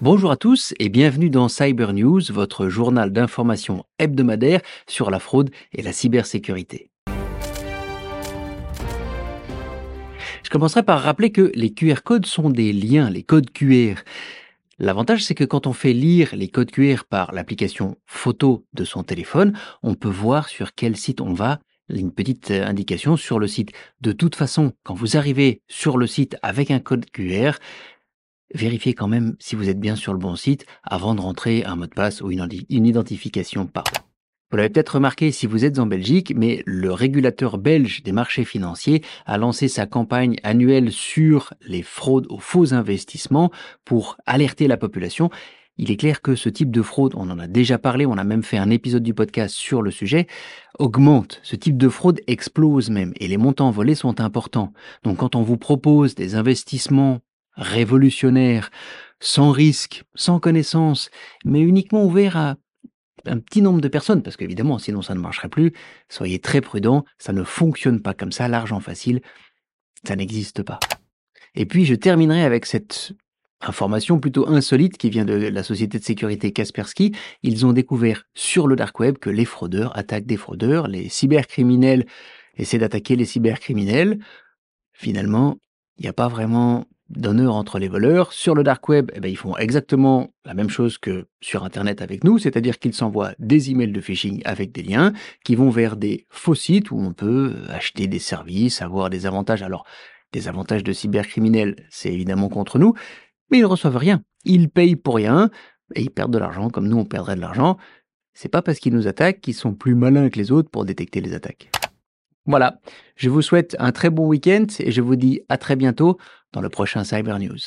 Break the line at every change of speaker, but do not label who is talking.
Bonjour à tous et bienvenue dans Cyber News, votre journal d'information hebdomadaire sur la fraude et la cybersécurité. Je commencerai par rappeler que les QR codes sont des liens, les codes QR. L'avantage, c'est que quand on fait lire les codes QR par l'application photo de son téléphone, on peut voir sur quel site on va, une petite indication sur le site. De toute façon, quand vous arrivez sur le site avec un code QR, vérifiez quand même si vous êtes bien sur le bon site avant de rentrer un mot de passe ou une, identification par Vous l'avez peut-être remarqué si vous êtes en Belgique, mais le régulateur belge des marchés financiers a lancé sa campagne annuelle sur les fraudes aux faux investissements pour alerter la population. Il est clair que ce type de fraude, on en a déjà parlé, on a même fait un épisode du podcast sur le sujet, augmente. Ce type de fraude explose même et les montants volés sont importants. Donc quand on vous propose des investissements révolutionnaire, sans risque, sans connaissance, mais uniquement ouvert à un petit nombre de personnes, parce qu'évidemment, sinon ça ne marcherait plus. Soyez très prudents, ça ne fonctionne pas comme ça, l'argent facile, ça n'existe pas. Et puis je terminerai avec cette information plutôt insolite qui vient de la société de sécurité Kaspersky. Ils ont découvert sur le dark web que les fraudeurs attaquent des fraudeurs, les cybercriminels essaient d'attaquer les cybercriminels. Finalement, il n'y a pas vraiment d'honneur entre les voleurs. Sur le dark web, eh ben, ils font exactement la même chose que sur Internet avec nous, c'est-à-dire qu'ils s'envoient des emails de phishing avec des liens qui vont vers des faux sites où on peut acheter des services, avoir des avantages. Alors, des avantages de cybercriminels, c'est évidemment contre nous, mais ils reçoivent rien. Ils payent pour rien et ils perdent de l'argent comme nous on perdrait de l'argent. C'est pas parce qu'ils nous attaquent qu'ils sont plus malins que les autres pour détecter les attaques. Voilà, je vous souhaite un très bon week-end et je vous dis à très bientôt dans le prochain Cyber News.